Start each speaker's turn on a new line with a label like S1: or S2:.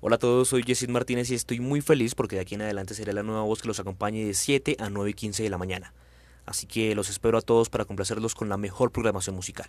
S1: Hola a todos, soy Jessit Martínez y estoy muy feliz porque de aquí en adelante seré la nueva voz que los acompañe de 7 a 9 y 15 de la mañana. Así que los espero a todos para complacerlos con la mejor programación musical.